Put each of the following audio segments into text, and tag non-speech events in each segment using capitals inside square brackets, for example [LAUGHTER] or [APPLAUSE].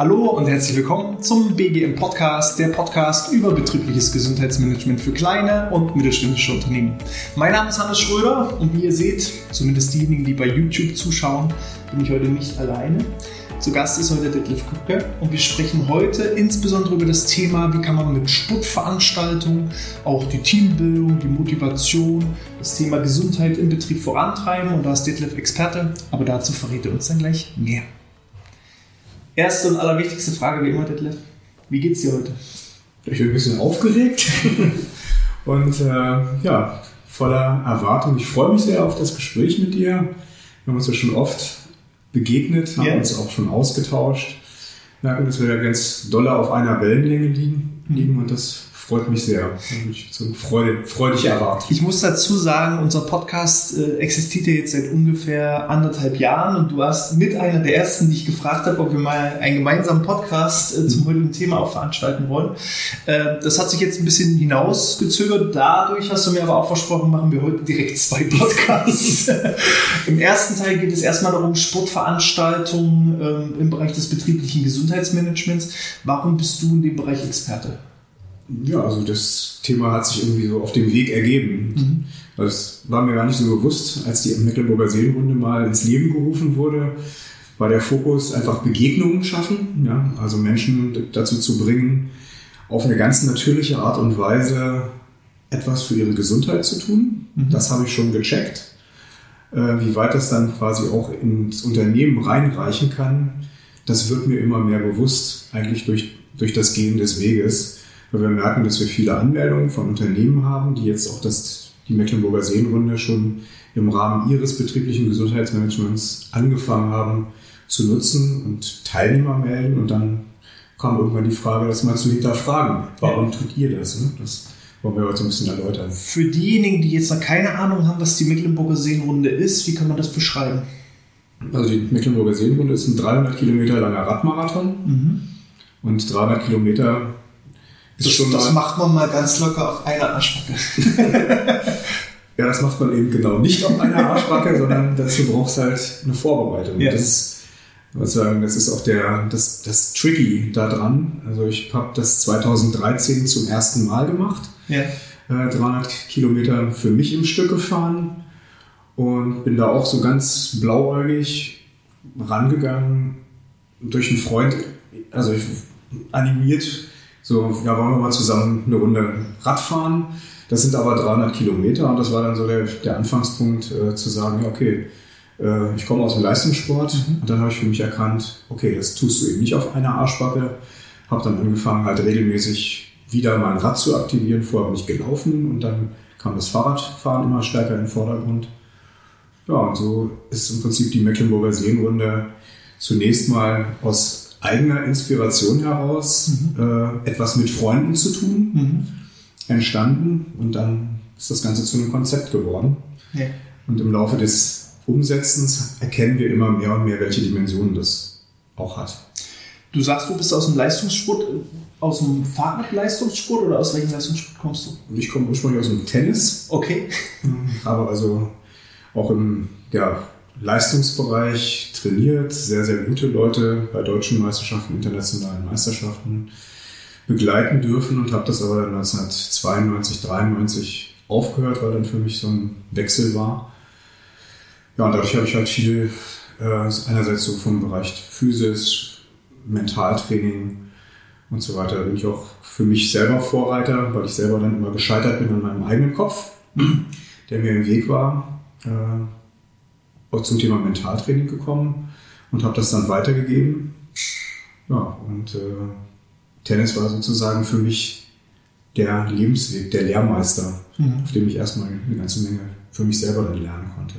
Hallo und herzlich willkommen zum BGM Podcast, der Podcast über betriebliches Gesundheitsmanagement für kleine und mittelständische Unternehmen. Mein Name ist Hannes Schröder und wie ihr seht, zumindest diejenigen, die bei YouTube zuschauen, bin ich heute nicht alleine. Zu Gast ist heute Detlef Kupke und wir sprechen heute insbesondere über das Thema, wie kann man mit Sportveranstaltungen auch die Teambildung, die Motivation, das Thema Gesundheit im Betrieb vorantreiben. Und da ist Detlef Experte, aber dazu verrät er uns dann gleich mehr. Erste und allerwichtigste Frage wie immer, Detlef. Wie geht's dir heute? Ich bin ein bisschen aufgeregt [LAUGHS] und äh, ja, voller Erwartung. Ich freue mich sehr auf das Gespräch mit dir. Wir haben uns ja schon oft begegnet, haben yeah. uns auch schon ausgetauscht. Merken, dass wir ja ganz dolle auf einer Wellenlänge liegen, liegen und das freut mich sehr. Ich so freudig, freudig erwartet. Ich muss dazu sagen, unser Podcast äh, existiert ja jetzt seit ungefähr anderthalb Jahren und du warst mit einer der ersten, die ich gefragt habe, ob wir mal einen gemeinsamen Podcast äh, zum heutigen Thema auch veranstalten wollen. Äh, das hat sich jetzt ein bisschen hinausgezögert. Dadurch hast du mir aber auch versprochen, machen wir heute direkt zwei Podcasts. [LAUGHS] Im ersten Teil geht es erstmal darum, Sportveranstaltungen ähm, im Bereich des betrieblichen Gesundheitsmanagements. Warum bist du in dem Bereich Experte? Ja, also das Thema hat sich irgendwie so auf dem Weg ergeben. Mhm. Das war mir gar nicht so bewusst, als die Mecklenburger Seenrunde mal ins Leben gerufen wurde, war der Fokus einfach Begegnungen schaffen, ja, also Menschen dazu zu bringen, auf eine ganz natürliche Art und Weise etwas für ihre Gesundheit zu tun. Mhm. Das habe ich schon gecheckt. Äh, wie weit das dann quasi auch ins Unternehmen reinreichen kann, das wird mir immer mehr bewusst, eigentlich durch, durch das Gehen des Weges weil wir merken, dass wir viele Anmeldungen von Unternehmen haben, die jetzt auch das, die Mecklenburger Seenrunde schon im Rahmen ihres betrieblichen Gesundheitsmanagements angefangen haben zu nutzen und Teilnehmer melden. Und dann kam irgendwann die Frage, das mal zu hinterfragen. Warum tut ihr das? Ne? Das wollen wir heute ein bisschen erläutern. Für diejenigen, die jetzt noch keine Ahnung haben, was die Mecklenburger Seenrunde ist, wie kann man das beschreiben? Also die Mecklenburger Seenrunde ist ein 300 Kilometer langer Radmarathon. Mhm. Und 300 Kilometer das, das macht man mal ganz locker auf einer Arschbacke. [LAUGHS] ja, das macht man eben genau nicht auf einer Arschbacke, sondern dazu braucht es halt eine Vorbereitung. Ja. Das, ich würde sagen, das ist auch der, das, das Tricky da dran. Also ich habe das 2013 zum ersten Mal gemacht. Ja. Äh, 300 Kilometer für mich im Stück gefahren und bin da auch so ganz blauäugig rangegangen durch einen Freund, also ich, animiert so, ja, wollen wir mal zusammen eine Runde Rad fahren. Das sind aber 300 Kilometer und das war dann so der, der Anfangspunkt äh, zu sagen, ja, okay, äh, ich komme aus dem Leistungssport mhm. und dann habe ich für mich erkannt, okay, das tust du eben nicht auf einer Arschbacke. Habe dann angefangen, halt regelmäßig wieder mein Rad zu aktivieren. Vorher bin ich gelaufen und dann kam das Fahrradfahren immer stärker in den Vordergrund. Ja, und so ist im Prinzip die Mecklenburger Seenrunde zunächst mal aus eigener Inspiration heraus mhm. äh, etwas mit Freunden zu tun mhm. entstanden und dann ist das Ganze zu einem Konzept geworden. Ja. Und im Laufe des Umsetzens erkennen wir immer mehr und mehr, welche Dimensionen das auch hat. Du sagst, du bist aus dem Leistungssport, aus dem Fahrradleistungssport oder aus welchem Leistungssport kommst du? Ich komme ursprünglich aus dem Tennis. Okay. Aber also auch im ja, Leistungsbereich trainiert, sehr, sehr gute Leute bei deutschen Meisterschaften, internationalen Meisterschaften begleiten dürfen und habe das aber dann 1992, 93 aufgehört, weil dann für mich so ein Wechsel war. Ja, und dadurch habe ich halt viel, äh, einerseits so vom Bereich Physis, Mentaltraining und so weiter, bin ich auch für mich selber Vorreiter, weil ich selber dann immer gescheitert bin an meinem eigenen Kopf, der mir im Weg war. Äh, zum Thema Mentaltraining gekommen und habe das dann weitergegeben. Ja, und äh, Tennis war sozusagen für mich der Lebensweg, der Lehrmeister, mhm. auf dem ich erstmal eine ganze Menge für mich selber dann lernen konnte.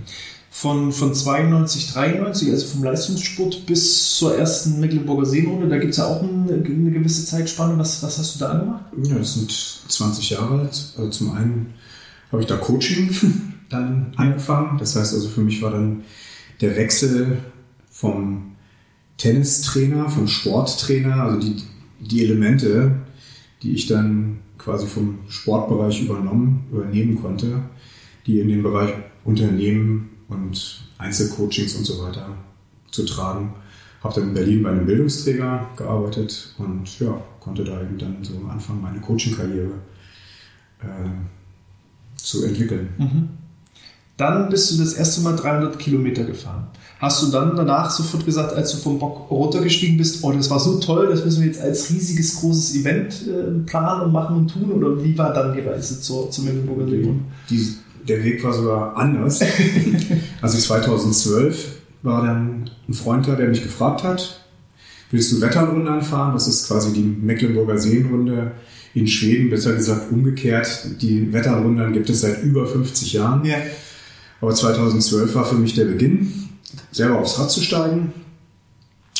Von, von 92, 93, also vom Leistungssport bis zur ersten Mecklenburger Seenrunde, da gibt es ja auch eine, eine, gewisse Zeitspanne. Was, was hast du da gemacht? Ja, das sind 20 Jahre alt. Also zum einen habe ich da Coaching dann angefangen. Das heißt also für mich war dann der Wechsel vom Tennistrainer, vom Sporttrainer, also die, die Elemente, die ich dann quasi vom Sportbereich übernommen, übernehmen konnte, die in den Bereich Unternehmen und Einzelcoachings und so weiter zu tragen, habe dann in Berlin bei einem Bildungsträger gearbeitet und ja, konnte da eben dann so anfangen, meine Coaching-Karriere äh, zu entwickeln. Mhm. Dann bist du das erste Mal 300 Kilometer gefahren. Hast du dann danach sofort gesagt, als du vom Bock runtergestiegen bist, oh, das war so toll, das müssen wir jetzt als riesiges, großes Event äh, planen und machen und tun? Oder wie war dann die Reise zur, zum Mecklenburger Region? Der Weg war sogar anders. [LAUGHS] also 2012 war dann ein Freund da, der mich gefragt hat, willst du Wetternrunde anfahren? Das ist quasi die Mecklenburger Seenrunde in Schweden, besser gesagt umgekehrt. Die Wetterrundern gibt es seit über 50 Jahren. Ja. Aber 2012 war für mich der Beginn, selber aufs Rad zu steigen.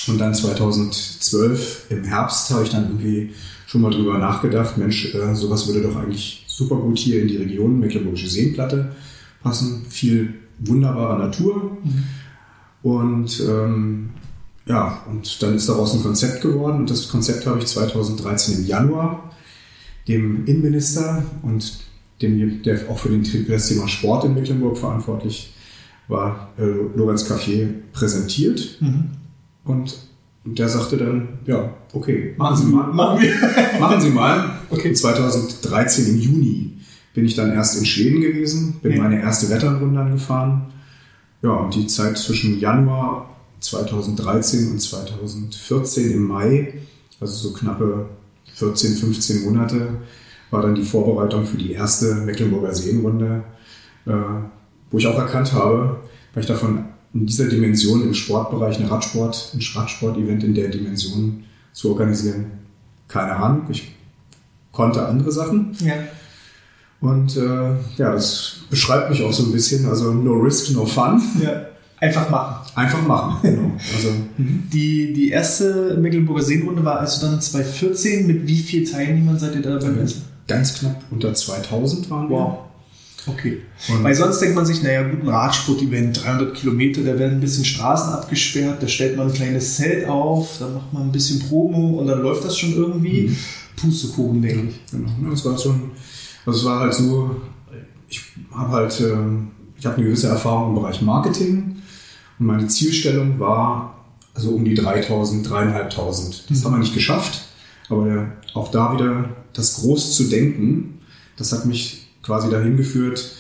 Und dann 2012 im Herbst habe ich dann irgendwie schon mal drüber nachgedacht, Mensch, äh, sowas würde doch eigentlich super gut hier in die Region Mecklenburgische Seenplatte passen. Viel wunderbare Natur. Und ähm, ja, und dann ist daraus ein Konzept geworden. Und das Konzept habe ich 2013 im Januar dem Innenminister und dem, der auch für, den, das Thema Sport in Mecklenburg verantwortlich war, äh, Lorenz Café präsentiert. Mhm. Und der sagte dann, ja, okay, machen Sie mal. Machen, wir. [LAUGHS] machen Sie mal. Okay. 2013 im Juni bin ich dann erst in Schweden gewesen, bin ja. meine erste Wetternrunde angefahren. Ja, und die Zeit zwischen Januar 2013 und 2014 im Mai, also so knappe 14, 15 Monate, war dann die Vorbereitung für die erste Mecklenburger Seenrunde, äh, wo ich auch erkannt habe, weil ich davon in dieser Dimension im Sportbereich eine Radsport, ein Radsport-Event in der Dimension zu organisieren, keine Ahnung. Ich konnte andere Sachen. Ja. Und äh, ja, das beschreibt mich auch so ein bisschen. Also no risk, no fun. Ja. Einfach machen. Einfach machen, genau. Also, mhm. die, die erste Mecklenburger Seenrunde war also dann 2014. Mit wie vielen Teilnehmern seid ihr da dabei? Ganz knapp unter 2000 waren wir. Wow. Okay. Und Weil sonst denkt man sich, naja, gut, ein Radsport-Event, 300 Kilometer, da werden ein bisschen Straßen abgesperrt, da stellt man ein kleines Zelt auf, da macht man ein bisschen Promo und dann läuft das schon irgendwie. Mhm. Pustekuchen, denke ich. Genau. Das war schon also es war halt so, ich habe halt, äh, ich habe eine gewisse Erfahrung im Bereich Marketing und meine Zielstellung war also um die 3000, 3500. Das mhm. haben wir nicht geschafft, aber auch da wieder das groß zu denken, das hat mich quasi dahin geführt,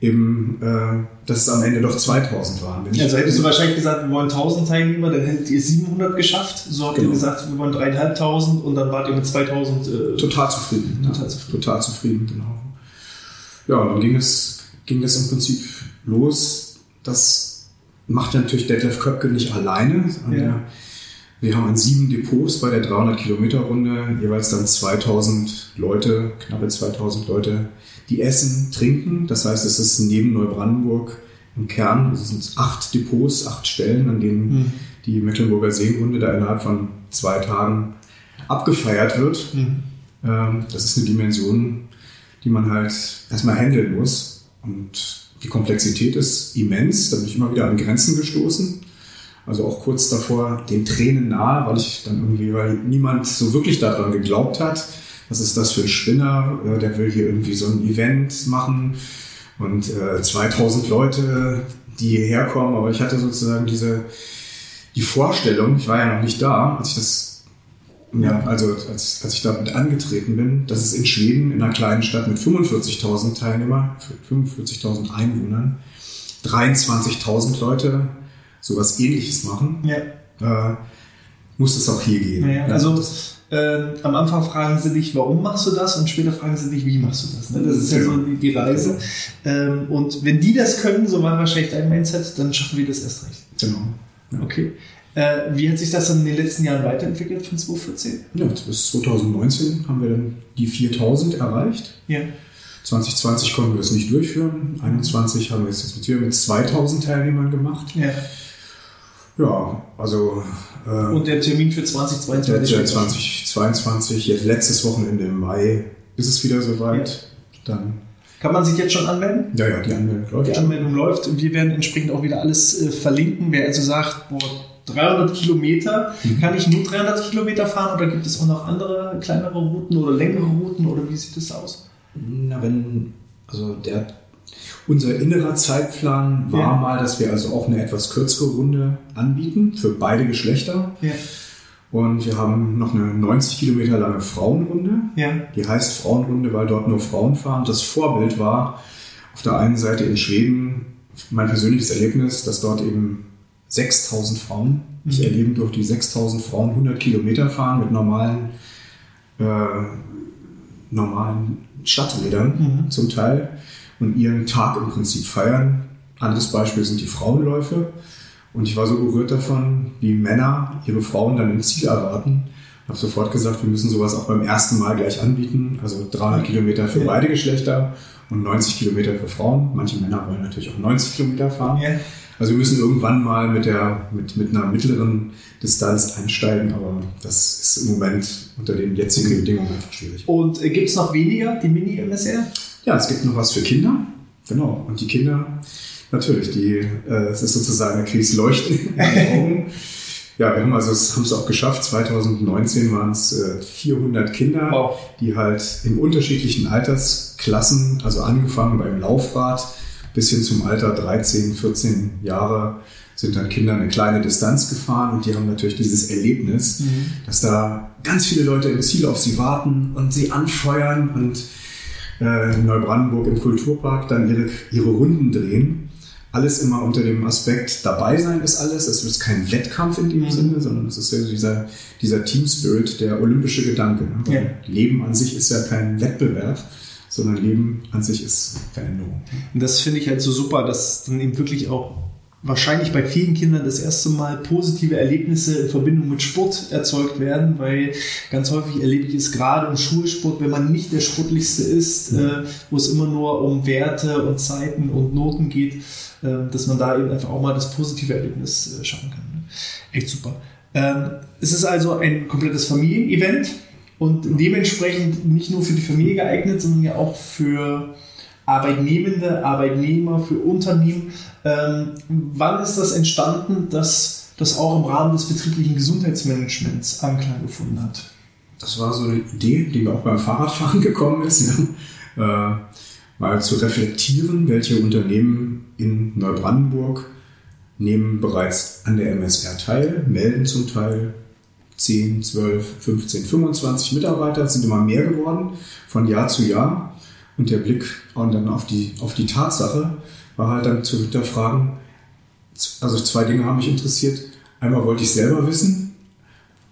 eben, äh, dass es am Ende doch 2000 waren. Wenn also hättest du wahrscheinlich gesagt, wir wollen 1000 Teilnehmer, dann hättet ihr 700 geschafft. So habt genau. ihr gesagt, wir wollen 3500 und dann wart ihr mit 2000. Äh, total zufrieden. Total ja, zufrieden. Total zufrieden, genau. Ja, und dann ging es, ging es im Prinzip los. Das macht natürlich Detlef Köpke nicht alleine. Ja. Wir haben an sieben Depots bei der 300 Kilometer Runde jeweils dann 2000 Leute, knappe 2000 Leute die essen, trinken. Das heißt, es ist neben Neubrandenburg im Kern, es sind acht Depots, acht Stellen, an denen mhm. die Mecklenburger Seenrunde da innerhalb von zwei Tagen abgefeiert wird. Mhm. Ähm, das ist eine Dimension, die man halt erstmal handeln muss. Und die Komplexität ist immens. Da bin ich immer wieder an Grenzen gestoßen. Also auch kurz davor den Tränen nahe, weil ich dann irgendwie, weil niemand so wirklich daran geglaubt hat was ist das für ein Spinner, äh, der will hier irgendwie so ein Event machen. Und äh, 2000 Leute, die hierher kommen, aber ich hatte sozusagen diese, die Vorstellung, ich war ja noch nicht da, als ich das ja, also als, als ich damit angetreten bin, dass es in Schweden, in einer kleinen Stadt mit 45.000 Teilnehmern, 45.000 Einwohnern, 23.000 Leute sowas ähnliches machen, ja. äh, muss es auch hier gehen. Ja, also äh, am Anfang fragen sie dich, warum machst du das? Und später fragen sie dich, wie machst du das? Ne? Das ist ja so die, Reise. Ähm, und wenn die das können, so war wahrscheinlich dein Mindset, dann schaffen wir das erst recht. Genau. Ja. Okay. Äh, wie hat sich das dann in den letzten Jahren weiterentwickelt von 2014? Ja, bis 2019 haben wir dann die 4000 erreicht. Ja. 2020 konnten wir es nicht durchführen. 2021 haben wir es jetzt mit 2000 Teilnehmern gemacht. Ja. Ja, also. Äh, Und der Termin für 2022? Der 2022, jetzt letztes Wochenende im Mai ist es wieder soweit. Ja. Dann. Kann man sich jetzt schon anmelden? Ja, ja, die Anmeldung läuft. Die Anmeldung läuft und wir werden entsprechend auch wieder alles äh, verlinken. Wer also sagt, boah, 300 Kilometer, mhm. kann ich nur 300 Kilometer fahren oder gibt es auch noch andere kleinere Routen oder längere Routen oder wie sieht das aus? Na, wenn, also der Unser innerer Zeitplan war ja. mal, dass wir also auch eine etwas kürzere Runde anbieten für beide Geschlechter. Ja. Und wir haben noch eine 90 Kilometer lange Frauenrunde. Ja. Die heißt Frauenrunde, weil dort nur Frauen fahren. Das Vorbild war auf der einen Seite in Schweden mein persönliches Erlebnis, dass dort eben 6000 Frauen, mhm. ich erleben durfte, die 6000 Frauen 100 Kilometer fahren mit normalen, äh, normalen Stadträdern mhm. zum Teil und ihren Tag im Prinzip feiern. Anderes Beispiel sind die Frauenläufe. Und ich war so gerührt davon, wie Männer ihre Frauen dann im Ziel erwarten. Habe sofort gesagt, wir müssen sowas auch beim ersten Mal gleich anbieten. Also 300 Kilometer für beide Geschlechter und 90 Kilometer für Frauen. Manche Männer wollen natürlich auch 90 Kilometer fahren. Ja. Also wir müssen irgendwann mal mit, der, mit, mit einer mittleren Distanz einsteigen, aber das ist im Moment unter den jetzigen Bedingungen einfach schwierig. Und äh, gibt es noch weniger, die Mini-MSR? Ja, es gibt noch was für Kinder. Genau. Und die Kinder, natürlich, die, äh, es ist sozusagen, da kriegst Leuchten in den [LAUGHS] Augen. Ja, wir haben also es haben es auch geschafft. 2019 waren es äh, 400 Kinder, wow. die halt in unterschiedlichen Altersklassen, also angefangen beim Laufrad bis hin zum Alter 13, 14 Jahre, sind dann Kinder eine kleine Distanz gefahren und die haben natürlich dieses Erlebnis, mhm. dass da ganz viele Leute im Ziel auf sie warten und sie anfeuern und äh, in Neubrandenburg im Kulturpark dann ihre, ihre Runden drehen alles immer unter dem Aspekt dabei sein ist alles. Es wird kein Wettkampf in dem mhm. Sinne, sondern es ist ja dieser, dieser Team Spirit, der olympische Gedanke. Ne? Ja. Leben an sich ist ja kein Wettbewerb, sondern Leben an sich ist Veränderung. Und das finde ich halt so super, dass dann eben wirklich auch wahrscheinlich bei vielen Kindern das erste Mal positive Erlebnisse in Verbindung mit Sport erzeugt werden, weil ganz häufig erlebe ich es gerade im Schulsport, wenn man nicht der Sportlichste ist, mhm. äh, wo es immer nur um Werte und Zeiten und Noten geht, äh, dass man da eben einfach auch mal das positive Erlebnis äh, schaffen kann. Ne? Echt super. Ähm, es ist also ein komplettes Familienevent und dementsprechend nicht nur für die Familie geeignet, sondern ja auch für Arbeitnehmende, Arbeitnehmer, für Unternehmen. Ähm, wann ist das entstanden, dass das auch im Rahmen des betrieblichen Gesundheitsmanagements Anklang gefunden hat? Das war so eine Idee, die mir auch beim Fahrradfahren [LAUGHS] gekommen ist. Ja. Äh, mal zu reflektieren, welche Unternehmen in Neubrandenburg nehmen bereits an der MSR teil, melden zum Teil 10, 12, 15, 25 Mitarbeiter, sind immer mehr geworden von Jahr zu Jahr. Und der Blick und dann auf die, auf die Tatsache war halt dann zu hinterfragen, also zwei Dinge haben mich interessiert. Einmal wollte ich selber wissen,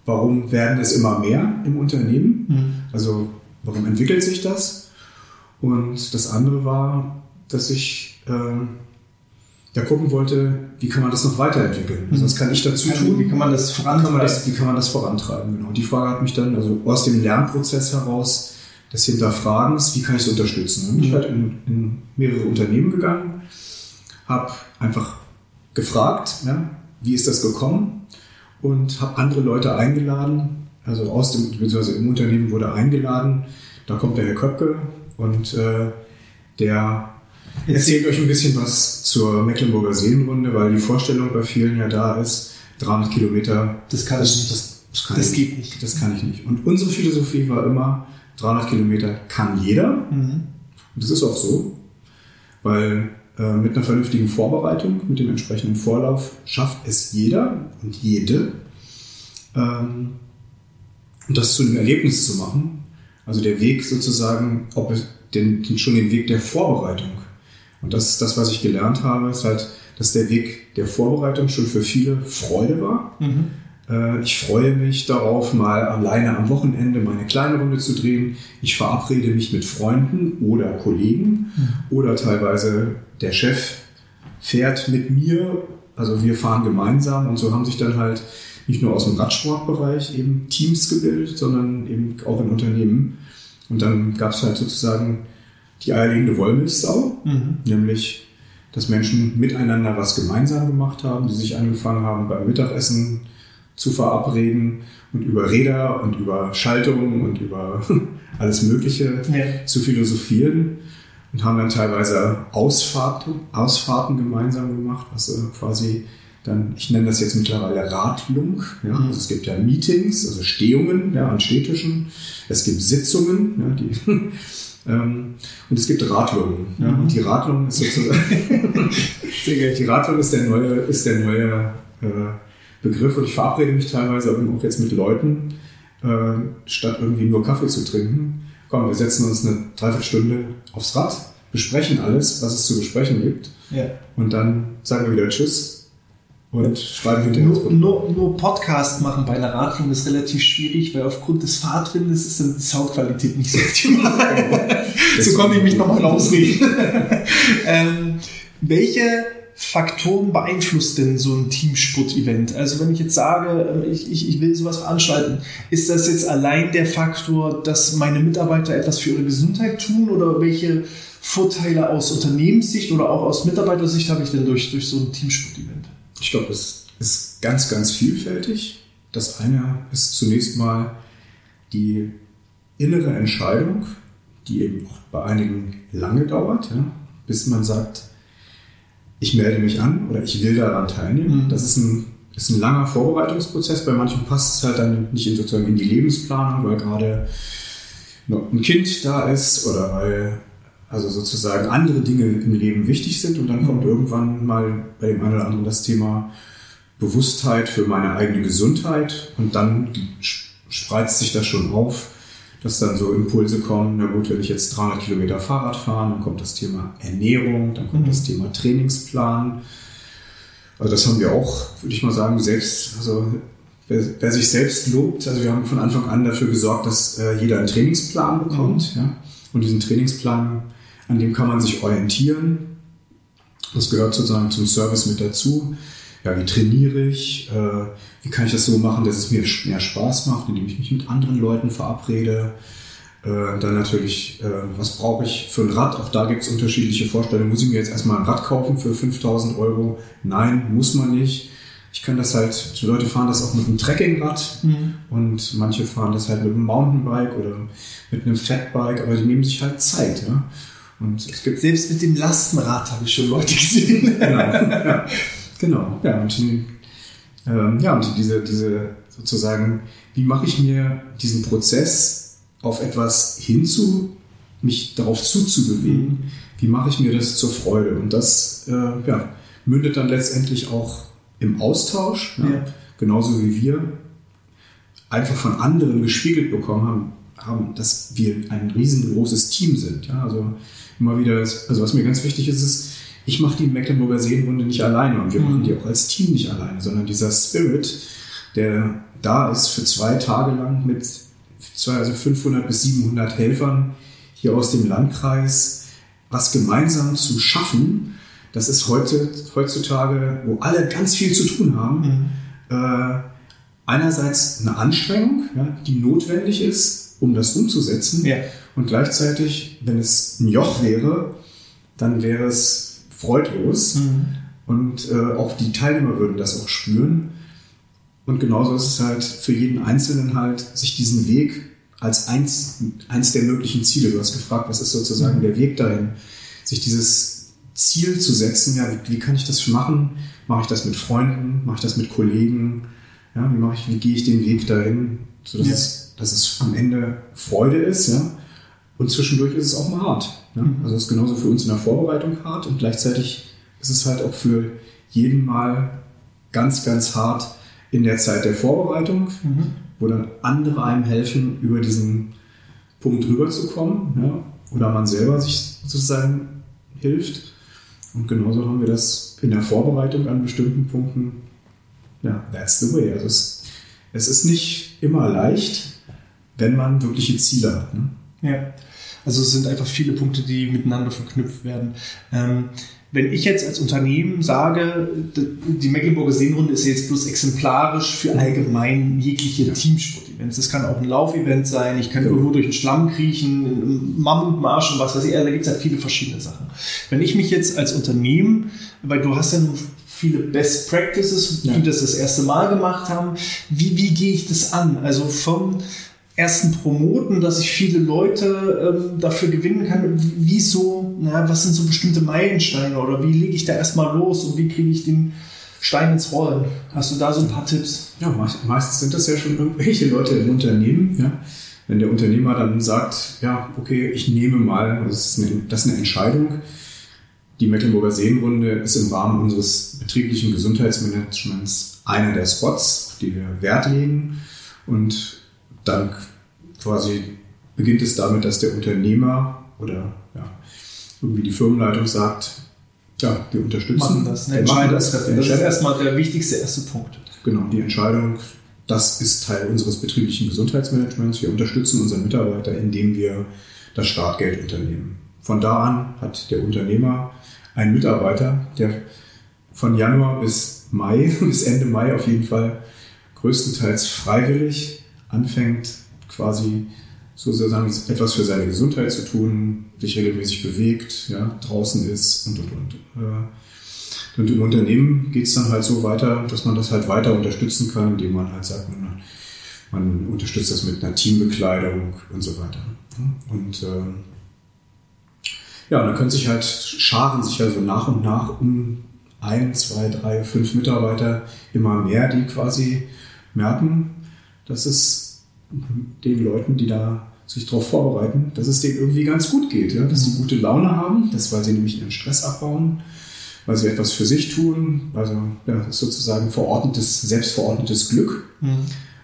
warum werden es immer mehr im Unternehmen? Mhm. Also warum entwickelt sich das? Und das andere war, dass ich äh, ja gucken wollte, wie kann man das noch weiterentwickeln? Also was kann ich dazu also, tun? Wie kann man das vorantreiben? Wie kann man das, wie kann man das vorantreiben? Genau. Die Frage hat mich dann, also aus dem Lernprozess heraus, des Hinterfragens, wie kann ich es unterstützen? Dann bin ich mhm. halt in, in mehrere Unternehmen gegangen, habe einfach gefragt, ja, wie ist das gekommen? Und habe andere Leute eingeladen, also aus dem, beziehungsweise im Unternehmen wurde eingeladen, da kommt der Herr Köpke, und äh, der erzählt euch ein bisschen was zur Mecklenburger Seenrunde, weil die Vorstellung bei vielen ja da ist, 300 Kilometer. Das kann das, ich nicht. Das, das, kann das geht nicht. Das kann ich nicht. Und unsere Philosophie war immer, 300 Kilometer kann jeder. Mhm. Und das ist auch so, weil äh, mit einer vernünftigen Vorbereitung, mit dem entsprechenden Vorlauf schafft es jeder und jede. Ähm, und das zu einem Erlebnis zu machen, also der Weg sozusagen, ob es den, schon den Weg der Vorbereitung. Und das ist das, was ich gelernt habe, ist halt, dass der Weg der Vorbereitung schon für viele Freude war. Mhm. Äh, ich freue mich darauf, mal alleine am Wochenende meine kleine Runde zu drehen. Ich verabrede mich mit Freunden oder Kollegen mhm. oder teilweise der Chef fährt mit mir. Also wir fahren gemeinsam und so haben sich dann halt nicht nur aus dem Radsportbereich eben Teams gebildet, sondern eben auch in Unternehmen. Und dann gab es halt sozusagen die eierlegende Wollmilchsau, mhm. nämlich dass Menschen miteinander was gemeinsam gemacht haben, die sich angefangen haben beim Mittagessen zu verabreden und über Räder und über Schaltungen und über [LAUGHS] alles Mögliche ja. zu philosophieren und haben dann teilweise Ausfahrten, Ausfahrten gemeinsam gemacht, was quasi dann, ich nenne das jetzt mittlerweile Radlung. Ja? Mhm. Also es gibt ja Meetings, also Stehungen ja, an Städtischen. Es gibt Sitzungen, ja, die, [LAUGHS] Ähm, und es gibt Radlungen. Ja? Und die Radlung ist sozusagen, [LAUGHS] die Radlung ist der neue, ist der neue äh, Begriff und ich verabrede mich teilweise auch jetzt mit Leuten, äh, statt irgendwie nur Kaffee zu trinken. Komm, wir setzen uns eine Dreiviertelstunde aufs Rad, besprechen alles, was es zu besprechen gibt. Ja. Und dann sagen wir wieder Tschüss und schreiben hinterher. Nur, nur, nur, Podcast machen bei einer Radlung ist relativ schwierig, weil aufgrund des Fahrtwindes ist dann die Soundqualität nicht so optimal. [LAUGHS] so konnte ich mich nochmal rausreden. [LAUGHS] ähm, welche Faktoren beeinflusst denn so ein Teamsport-Event? Also wenn ich jetzt sage, äh, ich, ich, ich will sowas veranstalten, ist das jetzt allein der Faktor, dass meine Mitarbeiter etwas für ihre Gesundheit tun oder welche Vorteile aus Unternehmenssicht oder auch aus Mitarbeitersicht habe ich denn durch, durch so ein Teamsport-Event? Ich glaube, es ist ganz, ganz vielfältig. Das eine ist zunächst mal die innere Entscheidung, die eben auch bei einigen lange dauert, ja, bis man sagt, ich melde mich an oder ich will daran teilnehmen. Mhm. Das ist ein, ist ein langer Vorbereitungsprozess. Bei manchen passt es halt dann nicht in, sozusagen in die Lebensplanung, weil gerade noch ein Kind da ist oder weil also sozusagen andere Dinge im Leben wichtig sind und dann kommt irgendwann mal bei dem einen oder anderen das Thema Bewusstheit für meine eigene Gesundheit und dann spreizt sich das schon auf, dass dann so Impulse kommen, na gut, wenn ich jetzt 300 Kilometer Fahrrad fahre, dann kommt das Thema Ernährung, dann kommt mhm. das Thema Trainingsplan. Also das haben wir auch, würde ich mal sagen, selbst, also wer, wer sich selbst lobt, also wir haben von Anfang an dafür gesorgt, dass äh, jeder einen Trainingsplan bekommt, mhm. ja. Und diesen Trainingsplan an dem kann man sich orientieren. Das gehört sozusagen zum Service mit dazu. Ja, wie trainiere ich? Äh, wie kann ich das so machen, dass es mir mehr Spaß macht, indem ich mich mit anderen Leuten verabrede? Äh, dann natürlich, äh, was brauche ich für ein Rad? Auch da gibt es unterschiedliche Vorstellungen. Muss ich mir jetzt erstmal ein Rad kaufen für 5000 Euro? Nein, muss man nicht. Ich kann das halt, die Leute fahren das auch mit einem Trekkingrad mhm. und manche fahren das halt mit einem Mountainbike oder mit einem Fatbike, aber die nehmen sich halt Zeit. Ja? Und es gibt Selbst mit dem Lastenrad habe ich schon Leute gesehen. genau. [LAUGHS] Genau. Ja, und, ähm, ja, und diese, diese sozusagen, wie mache ich mir diesen Prozess auf etwas hinzu, mich darauf zuzubewegen? Mhm. Wie mache ich mir das zur Freude? Und das äh, ja, mündet dann letztendlich auch im Austausch, ja, ja. genauso wie wir einfach von anderen gespiegelt bekommen haben, haben, dass wir ein riesengroßes Team sind. Ja? Also immer wieder, also was mir ganz wichtig ist, ist, ich mache die Mecklenburger Seenrunde nicht alleine und wir mhm. machen die auch als Team nicht alleine, sondern dieser Spirit, der da ist für zwei Tage lang mit zwei, also 500 bis 700 Helfern hier aus dem Landkreis, was gemeinsam zu schaffen, das ist heute, heutzutage, wo alle ganz viel zu tun haben, mhm. äh, einerseits eine Anstrengung, ja, die notwendig ist, um das umzusetzen. Ja. Und gleichzeitig, wenn es ein Joch wäre, dann wäre es freudlos. Mhm. Und äh, auch die Teilnehmer würden das auch spüren. Und genauso ist es halt für jeden Einzelnen halt, sich diesen Weg als eins, eins der möglichen Ziele, du hast gefragt, was ist sozusagen mhm. der Weg dahin, sich dieses Ziel zu setzen, ja, wie, wie kann ich das machen? Mache ich das mit Freunden? Mache ich das mit Kollegen? Ja, wie mache ich, wie gehe ich den Weg dahin, sodass ja. es, dass es am Ende Freude ist, ja? Und zwischendurch ist es auch mal hart. Ja? Mhm. Also es ist genauso für uns in der Vorbereitung hart und gleichzeitig ist es halt auch für jeden Mal ganz, ganz hart in der Zeit der Vorbereitung, mhm. wo dann andere einem helfen, über diesen Punkt rüberzukommen. Ja? Oder man selber sich sozusagen hilft. Und genauso haben wir das in der Vorbereitung an bestimmten Punkten. Ja, that's the way. Also es, es ist nicht immer leicht, wenn man wirkliche Ziele hat. Ne? Ja. Also es sind einfach viele Punkte, die miteinander verknüpft werden. Ähm, wenn ich jetzt als Unternehmen sage, die Mecklenburger Seenrunde ist jetzt bloß exemplarisch für allgemein jegliche ja. Teamsport-Events. Das kann auch ein Laufevent sein, ich kann ja. irgendwo durch den Schlamm kriechen, einen Mammutmarsch und was weiß ich, also da gibt es ja viele verschiedene Sachen. Wenn ich mich jetzt als Unternehmen, weil du hast ja nun viele Best Practices, die ja. das das erste Mal gemacht haben, wie, wie gehe ich das an? Also vom ersten Promoten, dass ich viele Leute ähm, dafür gewinnen kann. Wieso, na, was sind so bestimmte Meilensteine oder wie lege ich da erstmal los und wie kriege ich den Stein ins Rollen? Hast du da so ein paar Tipps? Ja, meistens sind das ja schon irgendwelche Leute im Unternehmen, ja, wenn der Unternehmer dann sagt, ja, okay, ich nehme mal, das ist eine, das ist eine Entscheidung, die Mecklenburger Seenrunde ist im Rahmen unseres betrieblichen Gesundheitsmanagements einer der Spots, auf die wir Wert legen. Und dann quasi beginnt es damit, dass der Unternehmer oder ja, irgendwie die Firmenleitung sagt, ja, wir unterstützen machen das. Eine Entscheidung das, das ist erstmal der wichtigste erste Punkt. Genau, die Entscheidung, das ist Teil unseres betrieblichen Gesundheitsmanagements. Wir unterstützen unseren Mitarbeiter, indem wir das Startgeld unternehmen. Von da an hat der Unternehmer einen Mitarbeiter, der von Januar bis Mai, [LAUGHS] bis Ende Mai auf jeden Fall größtenteils freiwillig anfängt, quasi sozusagen etwas für seine Gesundheit zu tun, sich regelmäßig bewegt, ja, draußen ist und und und. Äh, und im Unternehmen geht es dann halt so weiter, dass man das halt weiter unterstützen kann, indem man halt sagt, man, man unterstützt das mit einer Teambekleidung und so weiter. Und äh, ja, dann können sich halt, scharen sich ja so nach und nach um ein, zwei, drei, fünf Mitarbeiter immer mehr, die quasi merken, dass es den Leuten, die da sich darauf vorbereiten, dass es denen irgendwie ganz gut geht, ja? dass sie gute Laune haben, das, weil sie nämlich ihren Stress abbauen, weil sie etwas für sich tun, also ja, sozusagen verordnetes, selbstverordnetes Glück. Mhm.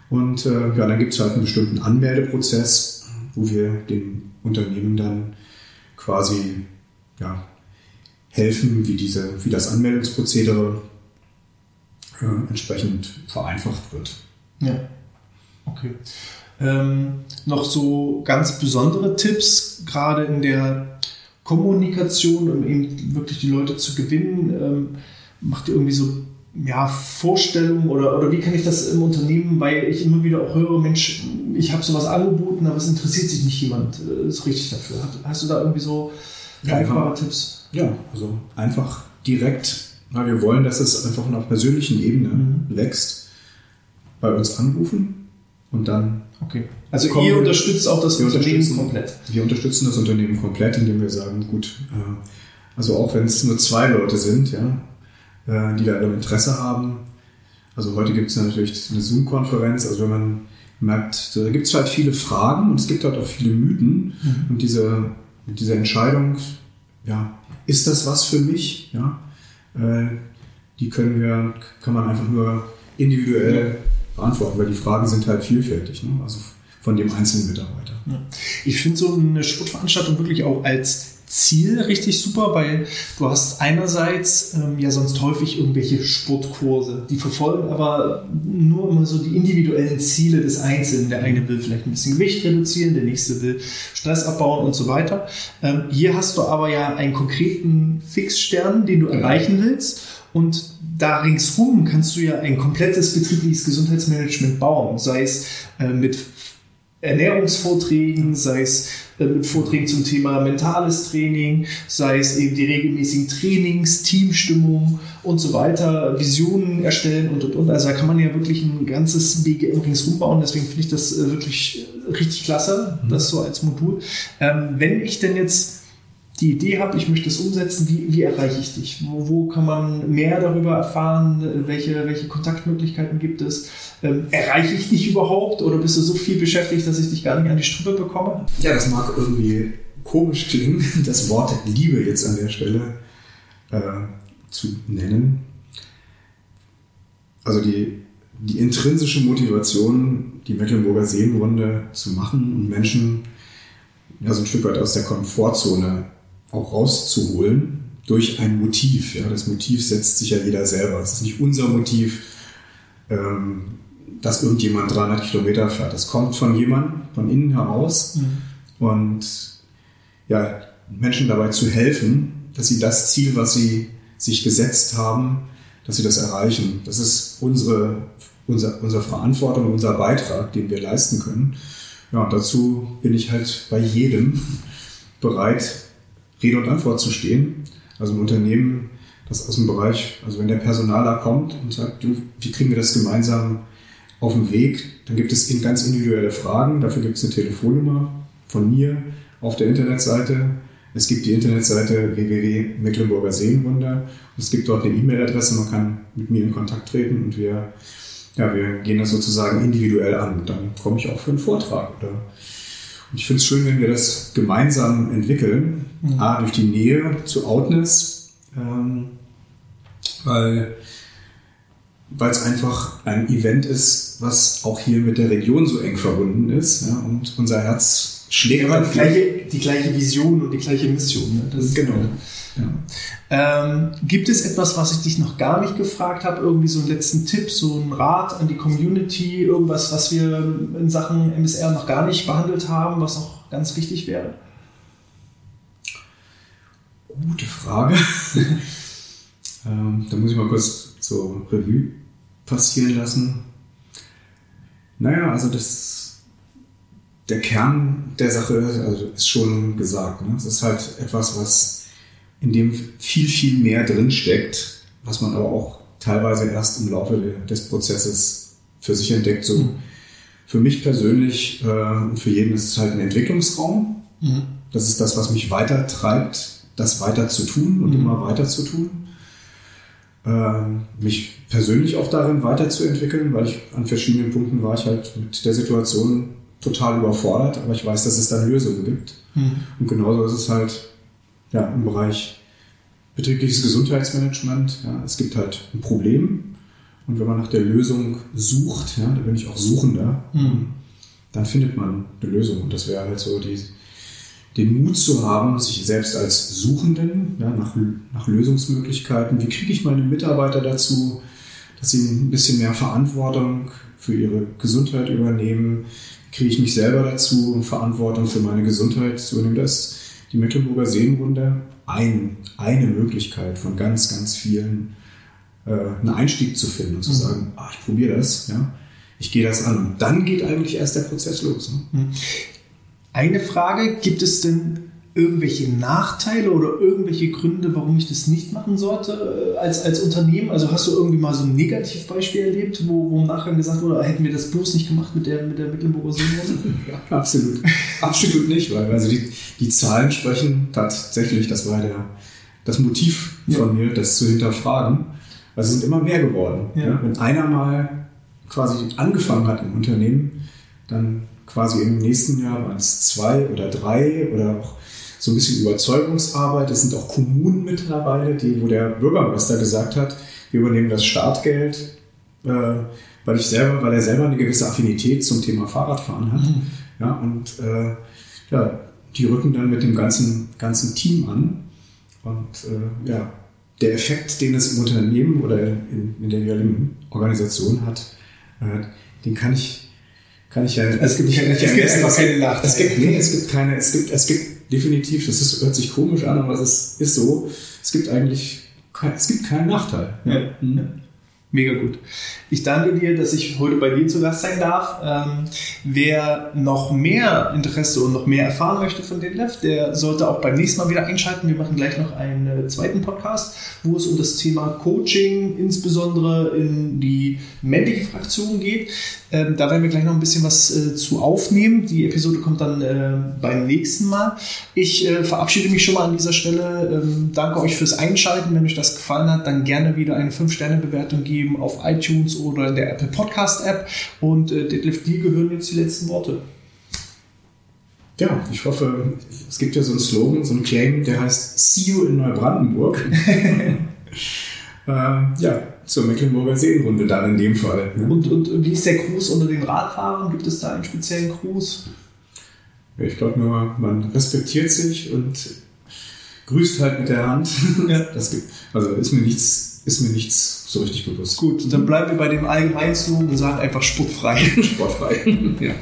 Und äh, ja, dann gibt es halt einen bestimmten Anmeldeprozess, wo wir dem Unternehmen dann quasi ja, helfen, wie, diese, wie das Anmeldungsprozedere äh, entsprechend vereinfacht wird. Ja, okay. Ähm, noch so ganz besondere Tipps, gerade in der Kommunikation, um eben wirklich die Leute zu gewinnen. Ähm, macht ihr irgendwie so ja, Vorstellungen oder, oder wie kann ich das im Unternehmen, weil ich immer wieder auch höre, Mensch, ich habe sowas angeboten, aber es interessiert sich nicht jemand äh, so richtig dafür. Hast du da irgendwie so einfache Tipps? Ja, also einfach direkt, weil wir wollen, dass es einfach auf einer persönlichen Ebene mhm. wächst, bei uns anrufen und dann. Okay. Also ihr unterstützt auch das Unternehmen komplett. Wir unterstützen das Unternehmen komplett, indem wir sagen, gut, äh, also auch wenn es nur zwei Leute sind, ja, äh, die da Interesse haben. Also heute gibt es natürlich eine Zoom-Konferenz, also wenn man merkt, da gibt es halt viele Fragen und es gibt halt auch viele Mythen mhm. und diese, diese Entscheidung, ja, ist das was für mich? Ja, äh, die können wir, kann man einfach nur individuell beantworten, weil die Fragen sind halt vielfältig, ne? also von dem einzelnen Mitarbeiter. Ja. Ich finde so eine Sportveranstaltung wirklich auch als Ziel richtig super, weil du hast einerseits ähm, ja sonst häufig irgendwelche Sportkurse, die verfolgen aber nur immer so die individuellen Ziele des Einzelnen. Der eine will vielleicht ein bisschen Gewicht reduzieren, der nächste will Stress abbauen und so weiter. Ähm, hier hast du aber ja einen konkreten Fixstern, den du ja. erreichen willst und da ringsrum kannst du ja ein komplettes betriebliches Gesundheitsmanagement bauen, sei es äh, mit Ernährungsvorträgen, sei es äh, mit Vorträgen zum Thema mentales Training, sei es eben die regelmäßigen Trainings, Teamstimmung und so weiter, Visionen erstellen und und und. Also da kann man ja wirklich ein ganzes BGM ringsum bauen. Deswegen finde ich das äh, wirklich äh, richtig klasse, mhm. das so als Modul. Ähm, wenn ich denn jetzt die Idee habe, ich möchte es umsetzen, wie, wie erreiche ich dich? Wo, wo, kann man mehr darüber erfahren? Welche, welche Kontaktmöglichkeiten gibt es? Ähm, erreiche ich dich überhaupt oder bist du so viel beschäftigt, dass ich dich gar nicht an die Strippe bekomme? Ja, das mag irgendwie komisch klingen, das Wort Liebe jetzt an der Stelle äh, zu nennen. Also die, die intrinsische Motivation, die Mecklenburger Seenrunde zu machen und Menschen ja, so ein Stück weit aus der Komfortzone auch rauszuholen durch ein Motiv. Ja, das Motiv setzt sich ja jeder selber. Es ist nicht unser Motiv, ähm, dass irgendjemand 300 Kilometer fährt. Das kommt von jemandem, von innen heraus. Mhm. Und ja, Menschen dabei zu helfen, dass sie das Ziel, was sie sich gesetzt haben, dass sie das erreichen. Das ist unsere, unser, unsere Verantwortung, unser Beitrag, den wir leisten können. Ja, und dazu bin ich halt bei jedem bereit, Rede und Antwort zu stehen. Also ein Unternehmen, das aus dem Bereich, also wenn der Personaler kommt und sagt, du, wie kriegen wir das gemeinsam auf den Weg, dann gibt es ganz individuelle Fragen. Dafür gibt es eine Telefonnummer von mir auf der Internetseite. Es gibt die Internetseite www.mecklenburger Seenwunder. Es gibt dort eine E-Mail-Adresse, man kann mit mir in Kontakt treten und wir, ja, wir gehen das sozusagen individuell an. Dann komme ich auch für einen Vortrag oder Ich finde es schön, wenn wir das gemeinsam entwickeln. Mhm. A, durch die Nähe zu Outness, ähm, weil es einfach ein Event ist, was auch hier mit der Region so eng verbunden ist. Ja, und unser Herz schlägt. Aber die gleiche, die gleiche Vision und die gleiche Mission. Ne? Genau. Ja. Ähm, gibt es etwas, was ich dich noch gar nicht gefragt habe? Irgendwie so einen letzten Tipp, so einen Rat an die Community, irgendwas, was wir in Sachen MSR noch gar nicht behandelt haben, was noch ganz wichtig wäre? Gute Frage. [LAUGHS] ähm, da muss ich mal kurz zur Revue passieren lassen. Naja, also das, der Kern der Sache also ist schon gesagt. Ne? Es ist halt etwas, was in dem viel, viel mehr drinsteckt, was man aber auch teilweise erst im Laufe des Prozesses für sich entdeckt. So, mhm. Für mich persönlich äh, und für jeden ist es halt ein Entwicklungsraum. Mhm. Das ist das, was mich weiter treibt, das weiter zu tun und mhm. immer weiter zu tun. Ähm, mich persönlich auch darin weiterzuentwickeln, weil ich an verschiedenen Punkten war ich halt mit der Situation total überfordert, aber ich weiß, dass es da Lösungen gibt. Mhm. Und genauso ist es halt ja, im Bereich betriebliches Gesundheitsmanagement. Ja, es gibt halt ein Problem und wenn man nach der Lösung sucht, ja, da bin ich auch Suchender, mhm. dann findet man eine Lösung. Und das wäre halt so die, den Mut zu haben, sich selbst als Suchenden ja, nach, nach Lösungsmöglichkeiten, wie kriege ich meine Mitarbeiter dazu, dass sie ein bisschen mehr Verantwortung für ihre Gesundheit übernehmen, wie kriege ich mich selber dazu, Verantwortung für meine Gesundheit zu übernehmen. Das die Mecklenburger Seenrunde ein, eine Möglichkeit von ganz, ganz vielen, äh, einen Einstieg zu finden und zu mhm. sagen, ah, ich probiere das, ja, ich gehe das an. Und dann geht eigentlich erst der Prozess los. Ne? Mhm. Eine Frage, gibt es denn irgendwelche Nachteile oder irgendwelche Gründe, warum ich das nicht machen sollte äh, als, als Unternehmen? Also hast du irgendwie mal so ein Negativbeispiel erlebt, wo, wo im Nachgang gesagt wurde, hätten wir das bloß nicht gemacht mit der, mit der Mecklenburger Seenrunde? [LAUGHS] ja, absolut. absolut nicht, weil also die, die Zahlen sprechen tatsächlich, das war der, das Motiv von ja. mir, das zu hinterfragen. Also sind immer mehr geworden. Ja. Ja, wenn einer mal quasi angefangen hat im Unternehmen, dann quasi im nächsten Jahr waren es zwei oder drei oder auch so ein bisschen Überzeugungsarbeit. Es sind auch Kommunen mittlerweile, die, wo der Bürgermeister gesagt hat, wir übernehmen das Startgeld, äh, weil ich selber, weil er selber eine gewisse Affinität zum Thema Fahrradfahren hat. Mhm. Ja, und äh, ja, die rücken dann mit dem ganzen, ganzen Team an. Und äh, ja, der Effekt, den es im Unternehmen oder in, in der jeweiligen Organisation hat, äh, den kann ich kann ich ja. Es gibt, keine, es gibt keine Nachteile. Es gibt, nee, es gibt keine, es gibt, es gibt definitiv, das ist, hört sich komisch an, aber es ist, ist so, es gibt eigentlich, es gibt keinen Nachteil. Ja. Mhm. Mega gut. Ich danke dir, dass ich heute bei dir zu Gast sein darf. Ähm, wer noch mehr Interesse und noch mehr erfahren möchte von Detlef, der sollte auch beim nächsten Mal wieder einschalten. Wir machen gleich noch einen zweiten Podcast, wo es um das Thema Coaching, insbesondere in die männliche Fraktion geht. Ähm, da werden wir gleich noch ein bisschen was äh, zu aufnehmen. Die Episode kommt dann äh, beim nächsten Mal. Ich äh, verabschiede mich schon mal an dieser Stelle. Ähm, danke euch fürs Einschalten. Wenn euch das gefallen hat, dann gerne wieder eine 5-Sterne-Bewertung geben auf iTunes oder in der Apple Podcast App. Und äh, Detlef, dir gehören jetzt die letzten Worte. Ja, ich hoffe, es gibt ja so einen Slogan, so einen Claim, der heißt See you in Neubrandenburg. [LAUGHS] [LAUGHS] äh, ja, zur Mecklenburger Seenrunde dann in dem Fall. Ne? Und, und wie ist der Gruß unter den Radfahrern? Gibt es da einen speziellen Gruß? Ich glaube nur, man respektiert sich und grüßt halt mit der Hand. [LAUGHS] Ja. Das gibt, also ist mir nichts, ist mir nichts so richtig bewusst. Gut, dann bleiben wir bei dem Allgemeinslogan und sagen einfach sportfrei. [LAUGHS] sportfrei. ja.